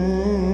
Mmm.